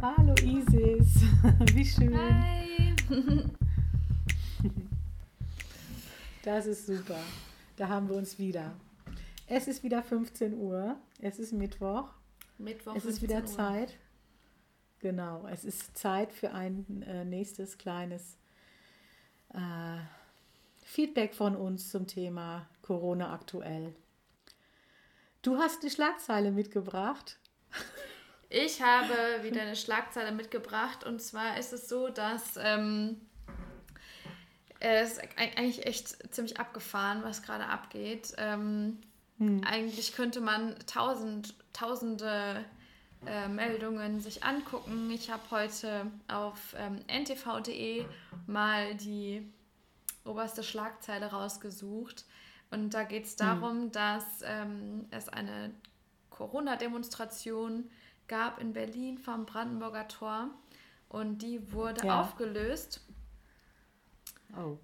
Hallo Isis, wie schön. Hi. Das ist super. Da haben wir uns wieder. Es ist wieder 15 Uhr. Es ist Mittwoch. Mittwoch. Es ist wieder 15 Uhr. Zeit. Genau, es ist Zeit für ein äh, nächstes kleines äh, Feedback von uns zum Thema Corona aktuell. Du hast die Schlagzeile mitgebracht. Ich habe wieder eine Schlagzeile mitgebracht und zwar ist es so, dass ähm, es ist eigentlich echt ziemlich abgefahren, was gerade abgeht. Ähm, Eigentlich könnte man tausend, tausende äh, Meldungen sich angucken. Ich habe heute auf ähm, ntv.de mal die oberste Schlagzeile rausgesucht. Und da geht es darum, dass ähm, es eine Corona-Demonstration gab in Berlin vom Brandenburger Tor. Und die wurde Ja. aufgelöst. Oh,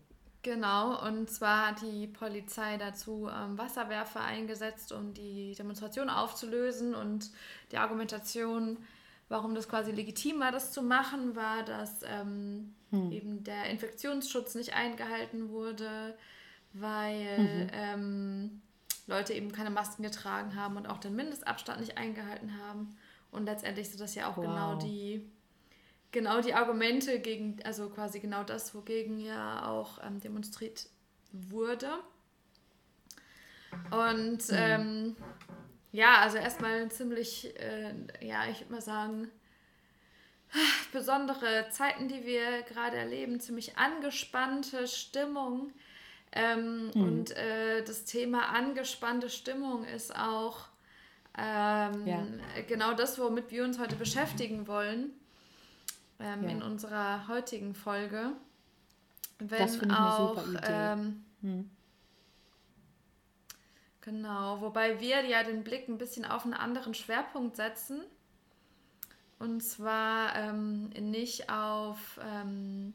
Genau, und zwar hat die Polizei dazu ähm, Wasserwerfer eingesetzt, um die Demonstration aufzulösen. Und die Argumentation, warum das quasi legitim war, das zu machen, war, dass ähm, eben der Infektionsschutz nicht eingehalten wurde, weil ähm, Leute eben keine Masken getragen haben und auch den Mindestabstand nicht eingehalten haben. Und letztendlich sind das ja auch Wow. genau die genau die Argumente gegen, also quasi genau das, wogegen ja auch ähm, demonstriert wurde. Und ähm, ja, also erstmal ziemlich, äh, ja, ich würde mal sagen, besondere Zeiten, die wir gerade erleben, ziemlich angespannte Stimmung. Ähm, Und äh, das Thema angespannte Stimmung ist auch ähm, Ja. genau das, womit wir uns heute beschäftigen wollen ähm, Ja. in unserer heutigen Folge. Wenn Das ich eine auch, super Idee. Ähm, Hm. Genau, wobei wir ja den Blick ein bisschen auf einen anderen Schwerpunkt setzen. Und zwar ähm, nicht auf ähm,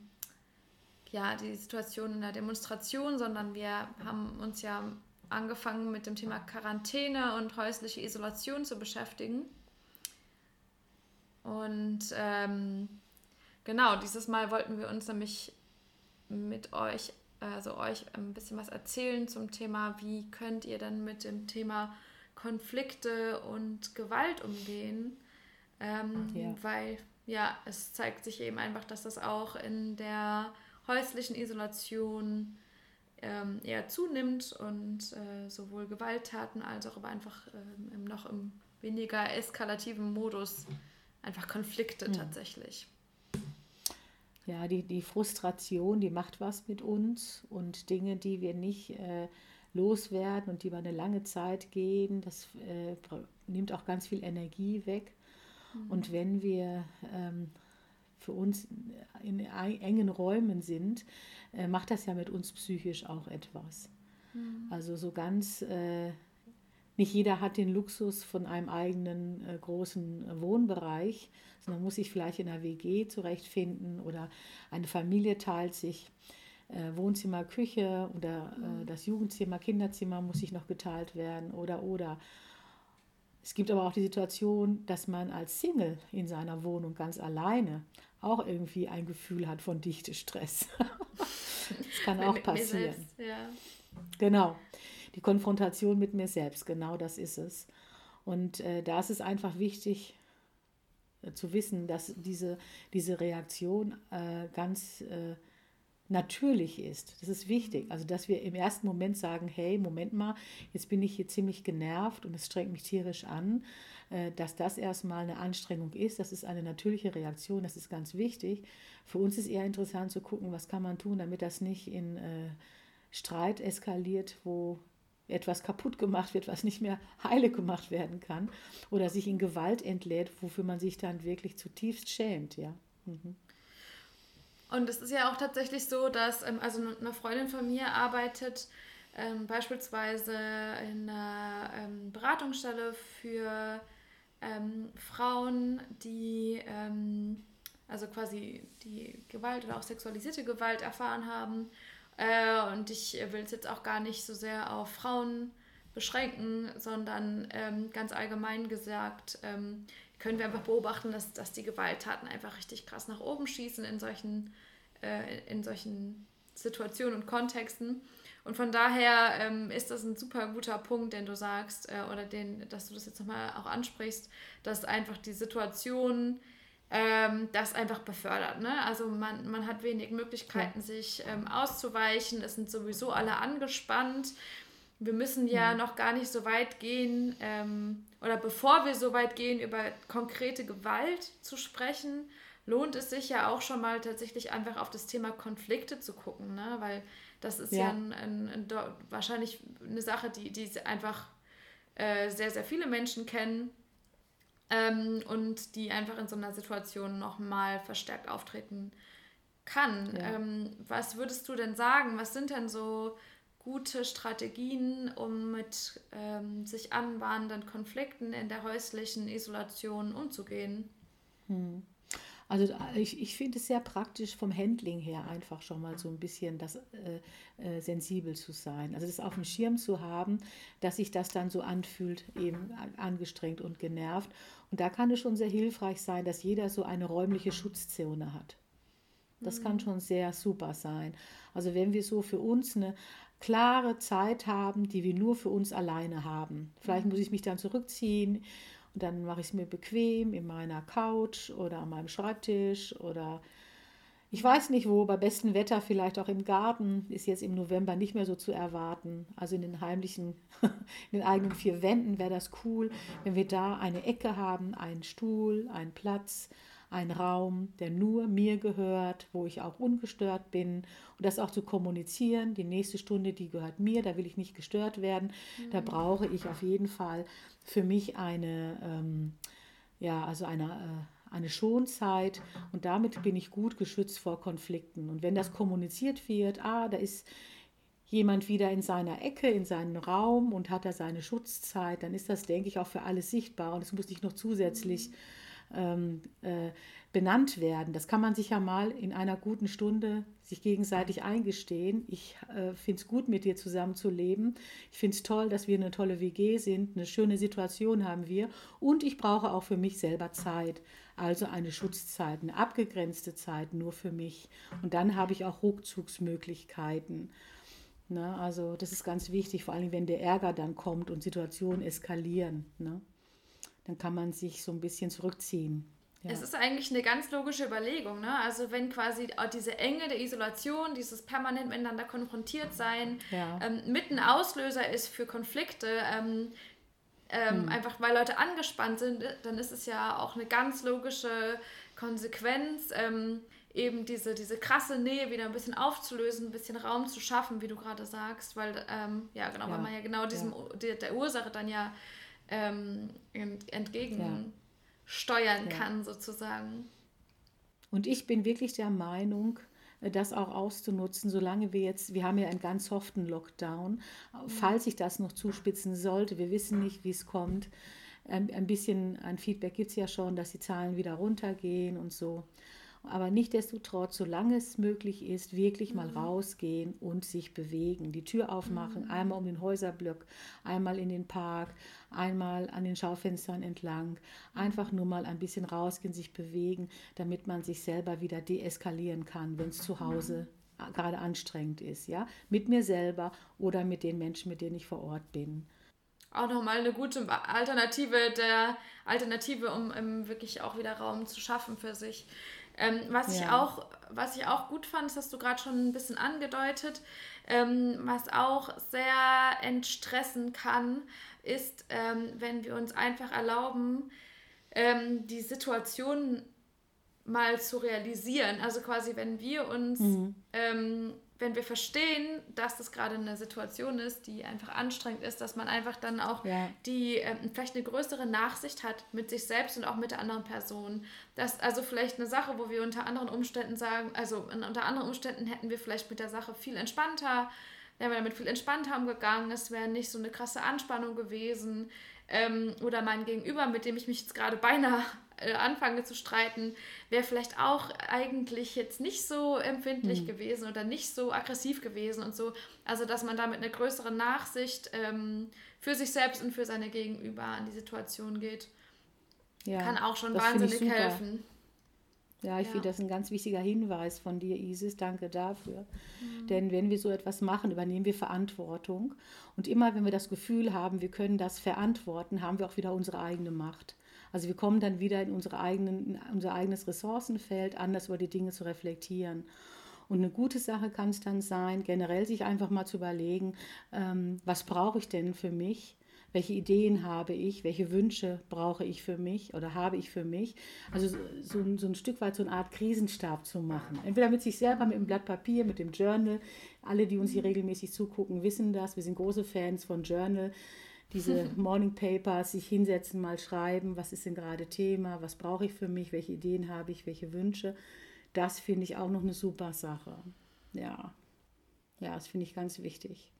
ja, die Situation in der Demonstration, sondern wir haben uns ja angefangen mit dem Thema Quarantäne und häusliche Isolation zu beschäftigen. Und ähm, genau, dieses Mal wollten wir uns nämlich mit euch, also euch ein bisschen was erzählen zum Thema, wie könnt ihr denn mit dem Thema Konflikte und Gewalt umgehen. Ähm, Ja. Weil ja, es zeigt sich eben einfach, dass das auch in der häuslichen Isolation ähm, eher zunimmt und äh, sowohl Gewalttaten als auch aber einfach ähm, im noch im weniger eskalativen Modus einfach Konflikte tatsächlich. Ja, die, die Frustration, die macht was mit uns und Dinge, die wir nicht äh, loswerden und die über eine lange Zeit gehen, das äh, nimmt auch ganz viel Energie weg. Und wenn wir ähm, für uns in engen Räumen sind, äh, macht das ja mit uns psychisch auch etwas. Also so ganz, äh, nicht jeder hat den Luxus von einem eigenen äh, großen Wohnbereich, sondern muss sich vielleicht in einer WG zurechtfinden oder eine Familie teilt sich äh, Wohnzimmer, Küche oder äh, das Jugendzimmer, Kinderzimmer muss sich noch geteilt werden oder oder. Es gibt aber auch die Situation, dass man als Single in seiner Wohnung ganz alleine auch irgendwie ein Gefühl hat von Dichtestress. das kann auch passieren. selbst, ja. Genau, die Konfrontation mit mir selbst, genau das ist es. Und äh, da ist es einfach wichtig äh, zu wissen, dass diese, diese Reaktion äh, ganz äh, natürlich ist. Das ist wichtig. Also, dass wir im ersten Moment sagen, hey, Moment mal, jetzt bin ich hier ziemlich genervt und es strengt mich tierisch an, äh, dass das erstmal eine Anstrengung ist. Das ist eine natürliche Reaktion, das ist ganz wichtig. Für uns ist eher interessant zu gucken, was kann man tun, damit das nicht in äh, Streit eskaliert, wo etwas kaputt gemacht wird, was nicht mehr heile gemacht werden kann oder sich in Gewalt entlädt, wofür man sich dann wirklich zutiefst schämt, ja. Mhm. Und es ist ja auch tatsächlich so, dass ähm, also eine Freundin von mir arbeitet ähm, beispielsweise in einer ähm, Beratungsstelle für ähm, Frauen, die ähm, also quasi die Gewalt oder auch sexualisierte Gewalt erfahren haben. Äh, und ich will es jetzt auch gar nicht so sehr auf Frauen beschränken, sondern ähm, ganz allgemein gesagt, ähm, können wir einfach beobachten, dass, dass die Gewalttaten einfach richtig krass nach oben schießen in solchen, äh, in solchen Situationen und Kontexten. Und von daher ähm, ist das ein super guter Punkt, den du sagst, äh, oder den, dass du das jetzt nochmal auch ansprichst, dass einfach die Situation ähm, das einfach befördert. Ne? Also man, man hat wenig Möglichkeiten, sich ähm, auszuweichen. Es sind sowieso alle angespannt. Wir müssen ja mhm. noch gar nicht so weit gehen, ähm, oder bevor wir so weit gehen, über konkrete Gewalt zu sprechen, lohnt es sich ja auch schon mal tatsächlich einfach auf das Thema Konflikte zu gucken, ne? weil das ist ja, ja ein, ein, ein, wahrscheinlich eine Sache, die, die einfach äh, sehr, sehr viele Menschen kennen ähm, und die einfach in so einer Situation nochmal verstärkt auftreten kann. Ja. Ähm, was würdest du denn sagen? Was sind denn so gute Strategien, um mit ähm, sich anbahnenden Konflikten in der häuslichen Isolation umzugehen? Hm. Also ich, ich finde es sehr praktisch vom Handling her einfach schon mal so ein bisschen das äh, äh, sensibel zu sein. Also das auf dem Schirm zu haben, dass sich das dann so anfühlt, eben angestrengt und genervt. Und da kann es schon sehr hilfreich sein, dass jeder so eine räumliche Schutzzone hat. Das kann schon sehr super sein. Also wenn wir so für uns eine klare Zeit haben, die wir nur für uns alleine haben. Vielleicht mhm. muss ich mich dann zurückziehen und dann mache ich es mir bequem in meiner Couch oder an meinem Schreibtisch oder ich weiß nicht wo, bei bestem Wetter vielleicht auch im Garten, ist jetzt im November nicht mehr so zu erwarten. Also in den heimlichen, in den eigenen vier Wänden wäre das cool, wenn wir da eine Ecke haben, einen Stuhl, einen Platz, einen Raum, der nur mir gehört, wo ich auch ungestört bin und das auch zu kommunizieren. Die nächste Stunde, die gehört mir, da will ich nicht gestört werden. Mhm. Da brauche ich auf jeden Fall für mich eine, ähm, ja, also eine, äh, eine Schonzeit und damit bin ich gut geschützt vor Konflikten. Und wenn das kommuniziert wird, ah, da ist jemand wieder in seiner Ecke, in seinem Raum und hat da seine Schutzzeit, dann ist das, denke ich, auch für alle sichtbar und es muss nicht noch zusätzlich ähm, äh, benannt werden. Das kann man sich ja mal in einer guten Stunde sich gegenseitig eingestehen. Ich äh, finde es gut, mit dir zusammen zu leben. Ich finde es toll, dass wir eine tolle WG sind. Eine schöne Situation haben wir. Und ich brauche auch für mich selber Zeit. Also eine Schutzzeit, eine abgegrenzte Zeit nur für mich. Und dann habe ich auch Rückzugsmöglichkeiten. Ne? Also das ist ganz wichtig, vor allem wenn der Ärger dann kommt und Situationen eskalieren. Ne? Dann kann man sich so ein bisschen zurückziehen. Ja. Es ist eigentlich eine ganz logische Überlegung. Ne? Also wenn quasi diese Enge der Isolation, dieses permanent miteinander konfrontiert sein, ja. ähm, mit ein Auslöser ist für Konflikte, ähm, ähm, hm. einfach weil Leute angespannt sind, dann ist es ja auch eine ganz logische Konsequenz, ähm, eben diese, diese krasse Nähe wieder ein bisschen aufzulösen, ein bisschen Raum zu schaffen, wie du gerade sagst, weil, ähm, ja genau, ja. weil man ja genau diesem, der, der Ursache dann ja ähm, entgegen steuern ja. kann, sozusagen. Und ich bin wirklich der Meinung, äh, das auch auszunutzen, solange wir jetzt, wir haben ja einen ganz soften Lockdown, mhm. falls sich das noch zuspitzen sollte, wir wissen nicht, wie es kommt. Ein, ein bisschen ein Feedback gibt es ja schon, dass die Zahlen wieder runtergehen und so. Aber nichtdestotrotz, solange es möglich ist, wirklich mal mhm. rausgehen und sich bewegen. Die Tür aufmachen, mhm. einmal um den Häuserblock, einmal in den Park, einmal an den Schaufenstern entlang. Einfach nur mal ein bisschen rausgehen, sich bewegen, damit man sich selber wieder deeskalieren kann, wenn es zu Hause mhm. gerade anstrengend ist. Ja? Mit mir selber oder mit den Menschen, mit denen ich vor Ort bin auch nochmal eine gute Alternative der Alternative, um, um, wirklich auch wieder Raum zu schaffen für sich. Ähm, was, ja. ich auch, was ich auch gut fand, das hast du gerade schon ein bisschen angedeutet, ähm, was auch sehr entstressen kann, ist, ähm, wenn wir uns einfach erlauben, ähm, die Situation mal zu realisieren. Also quasi, wenn wir uns mhm. Wenn wir verstehen, dass das gerade eine Situation ist, die einfach anstrengend ist, dass man einfach dann auch ja. die äh, vielleicht eine größere Nachsicht hat mit sich selbst und auch mit der anderen Person. Das also vielleicht eine Sache, wo wir unter anderen Umständen sagen, also unter anderen Umständen hätten wir vielleicht mit der Sache viel entspannter, wären wir damit viel entspannter umgegangen, es wäre nicht so eine krasse Anspannung gewesen. Ähm, oder mein Gegenüber, mit dem ich mich jetzt gerade beinahe äh, anfange zu streiten, wäre vielleicht auch eigentlich jetzt nicht so empfindlich mhm. gewesen oder nicht so aggressiv gewesen und so. Also, dass man da mit einer größeren Nachsicht ähm, für sich selbst und für seine Gegenüber an die Situation geht, ja, kann auch schon wahnsinnig helfen. Ja, ich ja. finde das ein ganz wichtiger Hinweis von dir, Isis. Danke dafür. Mhm. Denn wenn wir so etwas machen, übernehmen wir Verantwortung. Und immer, wenn wir das Gefühl haben, wir können das verantworten, haben wir auch wieder unsere eigene Macht. Also wir kommen dann wieder in, unsere eigenen, in unser eigenes Ressourcenfeld, anders über die Dinge zu reflektieren. Und eine gute Sache kann es dann sein, generell sich einfach mal zu überlegen, ähm, was brauche ich denn für mich? Welche Ideen habe ich? Welche Wünsche brauche ich für mich oder habe ich für mich? Also so, so, ein Stück weit so eine Art Krisenstab zu machen. Entweder mit sich selber, mit dem Blatt Papier, mit dem Journal. Alle, die uns hier regelmäßig zugucken, wissen das. Wir sind große Fans von Journal diese Morning Papers, sich hinsetzen, mal schreiben, was ist denn gerade Thema, was brauche ich für mich, welche Ideen habe ich, welche Wünsche. Das finde ich auch noch eine super Sache. Ja, ja, das finde ich ganz wichtig.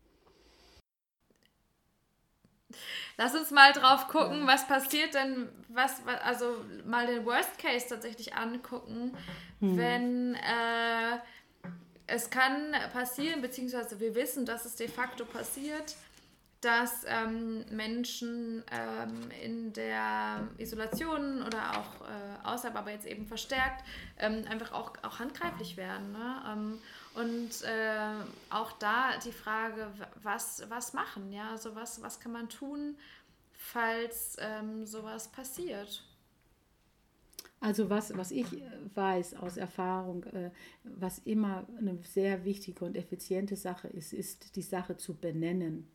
Lass uns mal drauf gucken, ja. was passiert denn, was, also mal den Worst Case tatsächlich angucken, hm. wenn äh, es kann passieren, beziehungsweise wir wissen, dass es de facto passiert, dass ähm, Menschen ähm, in der Isolation oder auch äh, außerhalb, aber jetzt eben verstärkt, ähm, einfach auch, auch handgreiflich werden. Ne? Ähm, und äh, auch da die Frage, was, was machen, ja, also was, was kann man tun, falls ähm, sowas passiert? Also was, was ich äh, weiß aus Erfahrung, äh, was immer eine sehr wichtige und effiziente Sache ist, ist die Sache zu benennen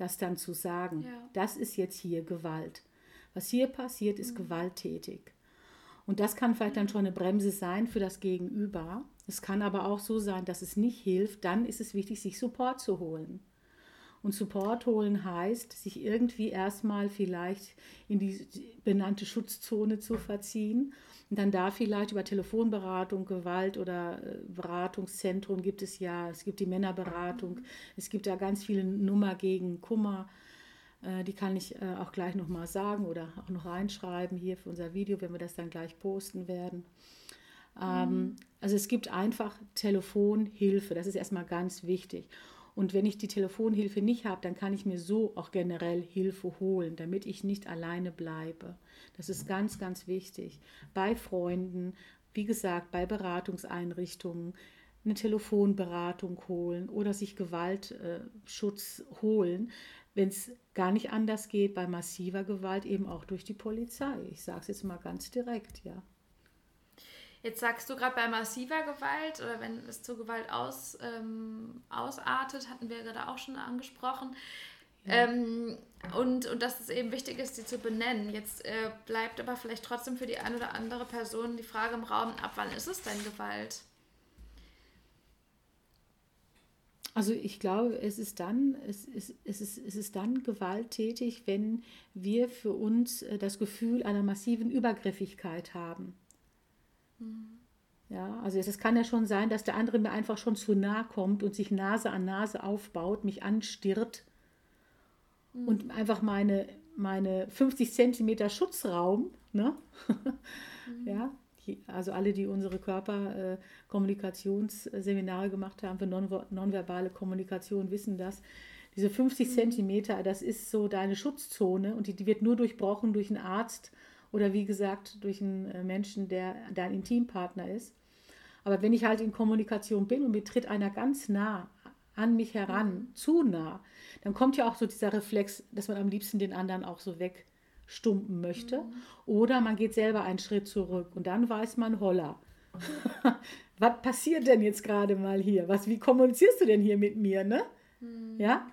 das dann zu sagen, ja. das ist jetzt hier Gewalt. Was hier passiert, ist mhm. gewalttätig. Und das kann vielleicht dann schon eine Bremse sein für das Gegenüber. Es kann aber auch so sein, dass es nicht hilft. Dann ist es wichtig, sich Support zu holen. Und Support holen heißt, sich irgendwie erstmal vielleicht in die benannte Schutzzone zu verziehen und dann da vielleicht über Telefonberatung, Gewalt oder äh, Beratungszentrum gibt es ja, es gibt die Männerberatung, es gibt da ganz viele Nummer gegen Kummer. Äh, die kann ich äh, auch gleich nochmal sagen oder auch noch reinschreiben hier für unser Video, wenn wir das dann gleich posten werden. Ähm, mhm. Also es gibt einfach Telefonhilfe, das ist erstmal ganz wichtig. Und wenn ich die Telefonhilfe nicht habe, dann kann ich mir so auch generell Hilfe holen, damit ich nicht alleine bleibe. Das ist ganz, ganz wichtig. Bei Freunden, wie gesagt, bei Beratungseinrichtungen eine Telefonberatung holen oder sich Gewaltschutz holen, wenn es gar nicht anders geht, bei massiver Gewalt eben auch durch die Polizei. Ich sage es jetzt mal ganz direkt, ja. Jetzt sagst du gerade bei massiver Gewalt oder wenn es zu Gewalt aus, ähm, ausartet, hatten wir gerade auch schon angesprochen. Ja. Ähm, und, und dass es eben wichtig ist, sie zu benennen. Jetzt äh, bleibt aber vielleicht trotzdem für die eine oder andere Person die Frage im Raum, ab wann ist es denn Gewalt? Also ich glaube, es ist dann, es ist, es ist, es ist dann gewalttätig, wenn wir für uns äh, das Gefühl einer massiven Übergriffigkeit haben. Mhm. Ja, also es kann ja schon sein, dass der andere mir einfach schon zu nah kommt und sich Nase an Nase aufbaut, mich anstirrt mhm. und einfach meine, meine 50 Zentimeter Schutzraum, ne? mhm. ja, also alle, die unsere Körperkommunikationsseminare gemacht haben für nonverbale Kommunikation, wissen das. Diese 50 mhm. Zentimeter, das ist so deine Schutzzone und die, die wird nur durchbrochen durch einen Arzt oder wie gesagt durch einen äh, Menschen, der dein Intimpartner ist. Aber wenn ich halt in Kommunikation bin und mir tritt einer ganz nah an mich heran, mhm. zu nah, dann kommt ja auch so dieser Reflex, dass man am liebsten den anderen auch so wegstumpen möchte. Mhm. Oder man geht selber einen Schritt zurück und dann weiß man, holla. Was passiert denn jetzt gerade mal hier? Was, wie kommunizierst du denn hier mit mir, ne? Mhm. Ja?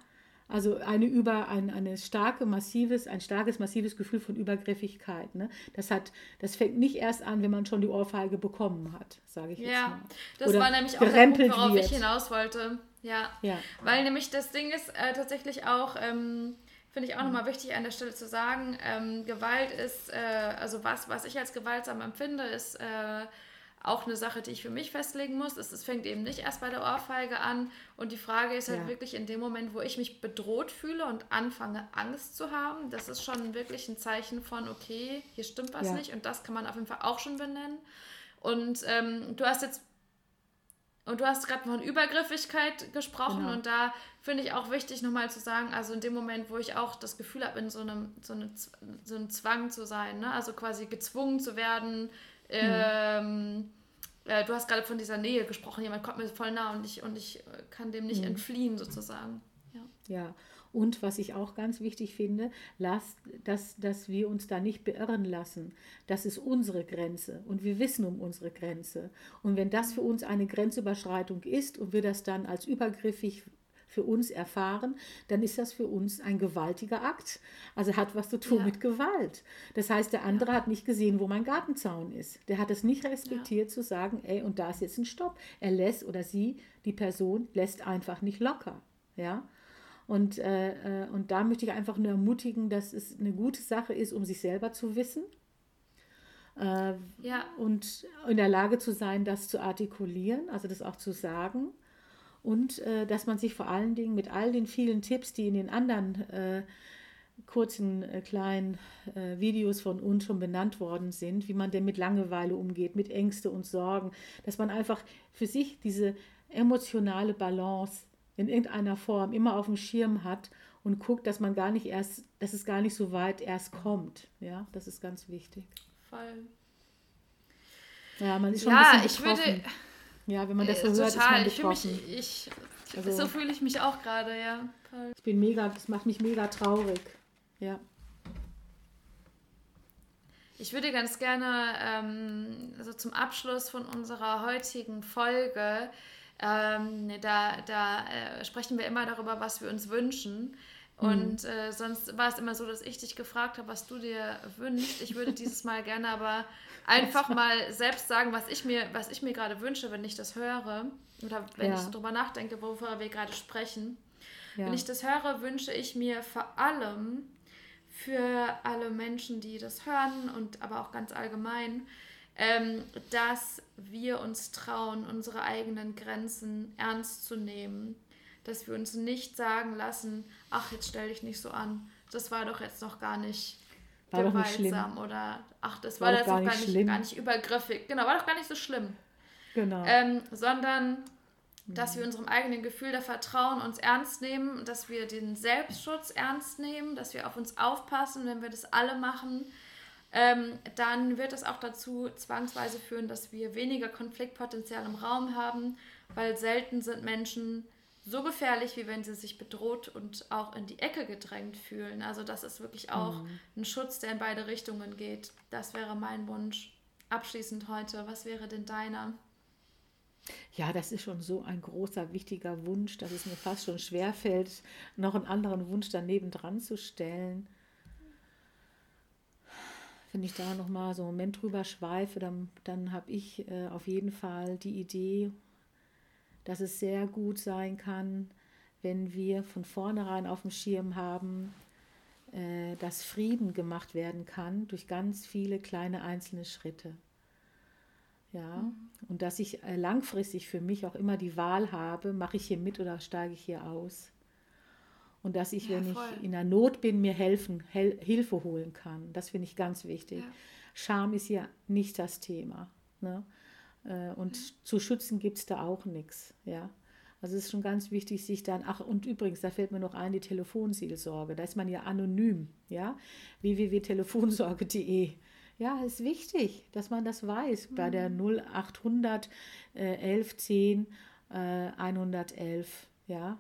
Also eine über ein eine starke massives ein starkes massives Gefühl von Übergriffigkeit. Ne? Das hat das fängt nicht erst an, wenn man schon die Ohrfeige bekommen hat, sage ich ja, jetzt mal. das Oder war nämlich auch der Punkt, worauf wird. ich hinaus wollte. Ja, Ja. weil nämlich das Ding ist äh, tatsächlich auch, ähm, finde ich auch nochmal wichtig an der Stelle zu sagen, ähm, Gewalt ist, äh, also was, was ich als gewaltsam empfinde, ist äh, auch eine Sache, die ich für mich festlegen muss. Es, es fängt eben nicht erst bei der Ohrfeige an und die Frage ist halt Ja. wirklich in dem Moment, wo ich mich bedroht fühle und anfange Angst zu haben, das ist schon wirklich ein Zeichen von, okay, hier stimmt was Ja. nicht und das kann man auf jeden Fall auch schon benennen. Und ähm, du hast jetzt und du hast gerade von Übergriffigkeit gesprochen Genau. und da finde ich auch wichtig nochmal zu sagen, also in dem Moment, wo ich auch das Gefühl habe, in so einem, so, einem, so einem Zwang zu sein, ne? also quasi gezwungen zu werden, ähm, äh, du hast gerade von dieser Nähe gesprochen, jemand kommt mir voll nah und ich, und ich äh, kann dem nicht entfliehen sozusagen. Ja. Ja, und was ich auch ganz wichtig finde, lasst, dass, dass wir uns da nicht beirren lassen. Das ist unsere Grenze und wir wissen um unsere Grenze. Und wenn das für uns eine Grenzüberschreitung ist und wir das dann als übergriffig für uns erfahren, dann ist das für uns ein gewaltiger Akt. Also hat was zu tun Ja. mit Gewalt. Das heißt, der andere hat nicht gesehen, wo mein Gartenzaun ist. Der hat es nicht respektiert zu sagen, ey, und da ist jetzt ein Stopp. Er lässt oder sie, die Person, lässt einfach nicht locker. Ja. Und, äh, äh, und da möchte ich einfach nur ermutigen, dass es eine gute Sache ist, um sich selber zu wissen äh, Ja, und in der Lage zu sein, das zu artikulieren, also das auch zu sagen. Und äh, dass man sich vor allen Dingen mit all den vielen Tipps, die in den anderen äh, kurzen, äh, kleinen äh, Videos von uns schon benannt worden sind, wie man denn mit Langeweile umgeht, mit Ängste und Sorgen, dass man einfach für sich diese emotionale Balance in irgendeiner Form immer auf dem Schirm hat und guckt, dass man gar nicht erst, dass es gar nicht so weit erst kommt. Ja, das ist ganz wichtig. voll. Ja, man ist schon Ja, ein bisschen ich betroffen. würde, Ja, wenn man das so äh, hört, ist total, man ich fühle mich, betroffen. ich, Also- so fühle ich mich auch gerade, ja. Ich bin mega, das macht mich mega traurig. Ja. Ich würde ganz gerne ähm, so zum Abschluss von unserer heutigen Folge, ähm, da, da äh, sprechen wir immer darüber, was wir uns wünschen. Und äh, sonst war es immer so, dass ich dich gefragt habe, was du dir wünschst. Ich würde dieses Mal gerne aber einfach mal selbst sagen, was ich mir, was ich mir gerade wünsche, wenn ich das höre. Oder wenn Ja. ich so drüber nachdenke, worüber wir gerade sprechen. ja. Wenn ich das höre, wünsche ich mir vor allem für alle Menschen, die das hören und aber auch ganz allgemein, ähm, dass wir uns trauen, unsere eigenen Grenzen ernst zu nehmen. Dass wir uns nicht sagen lassen, ach, jetzt stell dich nicht so an. Das war doch jetzt noch gar nicht War doch nicht gewaltsam oder ach, das War war, doch jetzt gar noch gar nicht gar nicht übergriffig. Genau, war doch gar nicht so schlimm genau. ähm, sondern dass wir unserem eigenen Gefühl der Vertrauen uns ernst nehmen, dass wir den Selbstschutz ernst nehmen, dass wir auf uns aufpassen, wenn wir das alle machen, ähm, dann wird es auch dazu zwangsweise führen, dass wir weniger Konfliktpotenzial im Raum haben, weil selten sind Menschen so gefährlich, wie wenn sie sich bedroht und auch in die Ecke gedrängt fühlen. Also das ist wirklich auch ein Schutz, der in beide Richtungen geht. Das wäre mein Wunsch. Abschließend heute, was wäre denn deiner? Ja, das ist schon so ein großer, wichtiger Wunsch, dass es mir fast schon schwerfällt, noch einen anderen Wunsch daneben dran zu stellen. Wenn ich da noch mal so einen Moment drüber schweife, dann, dann habe ich äh, auf jeden Fall die Idee, dass es sehr gut sein kann, wenn wir von vornherein auf dem Schirm haben, äh, dass Frieden gemacht werden kann durch ganz viele kleine einzelne Schritte. Ja, und dass ich äh, langfristig für mich auch immer die Wahl habe, mache ich hier mit oder steige ich hier aus. Und dass ich, Ja, wenn voll. ich in der Not bin, mir helfen, hel Hilfe holen kann. Das finde ich ganz wichtig. Ja. Scham ist ja nicht das Thema. Ne? Äh, Und zu schützen gibt es da auch nichts. Ja? Also es ist schon ganz wichtig, sich dann, ach und übrigens, da fällt mir noch ein, die Telefonseelsorge, da ist man ja anonym, ja, www.telefonsorge.de. Ja, ist wichtig, dass man das weiß, bei der 0800 äh, 1110 äh, 111, ja.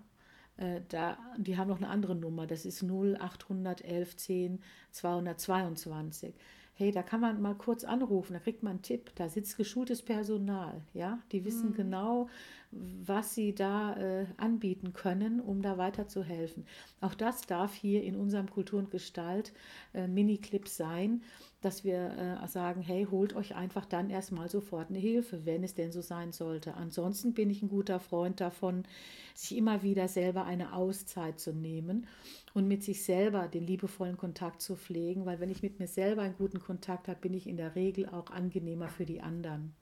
Äh, da, die haben noch eine andere Nummer, das ist 0800 1110 222 hey, da kann man mal kurz anrufen, da kriegt man einen Tipp, da sitzt geschultes Personal, ja, die wissen genau, was sie da äh, anbieten können, um da weiterzuhelfen. Auch das darf hier in unserem Kultur und Gestalt äh, Mini-Clip sein, dass wir äh, sagen, hey, holt euch einfach dann erstmal sofort eine Hilfe, wenn es denn so sein sollte. Ansonsten bin ich ein guter Freund davon, sich immer wieder selber eine Auszeit zu nehmen und mit sich selber den liebevollen Kontakt zu pflegen, weil wenn ich mit mir selber einen guten Kontakt habe, bin ich in der Regel auch angenehmer für die anderen.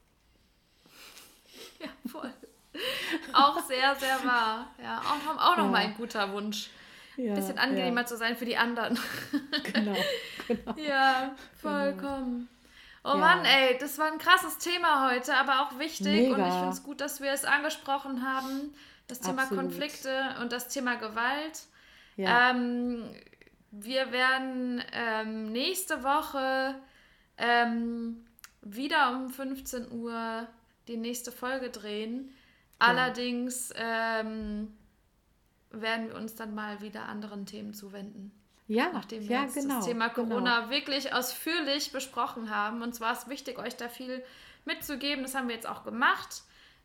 Ja, voll. Auch sehr, sehr wahr. Ja, auch, auch noch ja. mal ein guter Wunsch. Ein ja, bisschen angenehmer ja. zu sein für die anderen. Genau, genau. Ja, vollkommen. Oh ja. Mann, ey, das war ein krasses Thema heute, aber auch wichtig. Mega. Und ich finde es gut, dass wir es angesprochen haben. Das Thema Absolut. Konflikte und das Thema Gewalt. Ja. Ähm, wir werden ähm, nächste Woche ähm, wieder um 15 Uhr die nächste Folge drehen. Ja. Allerdings ähm, werden wir uns dann mal wieder anderen Themen zuwenden. Ja, nachdem wir ja, jetzt genau, das Thema genau. Corona genau. wirklich ausführlich besprochen haben. Und zwar ist wichtig, euch da viel mitzugeben. Das haben wir jetzt auch gemacht.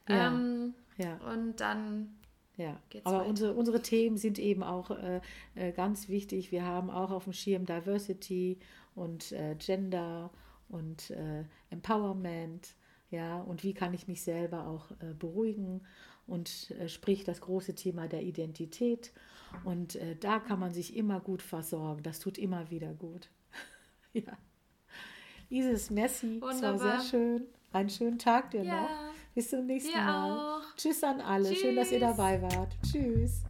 Ja, ähm, ja. Und dann ja, aber unsere, unsere Themen sind eben auch äh, äh, ganz wichtig. Wir haben auch auf dem Schirm Diversity und äh, Gender und äh, Empowerment. Ja, und wie kann ich mich selber auch äh, beruhigen und äh, sprich das große Thema der Identität. Und da kann man sich immer gut versorgen. Das tut immer wieder gut. ja. Isis, Messi, es war sehr schön. Einen schönen Tag dir ja. noch. Bis zum nächsten dir Mal. Auch. Tschüss an alle. Tschüss. Schön, dass ihr dabei wart. Tschüss.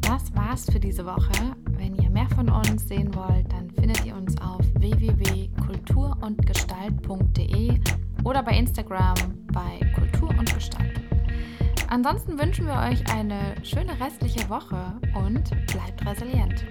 Das war's für diese Woche. Wenn ihr mehr von uns sehen wollt, dann findet ihr uns auf www.kulturundgestalt.de oder bei Instagram bei Kultur und Gestalt. Ansonsten wünschen wir euch eine schöne restliche Woche und bleibt resilient.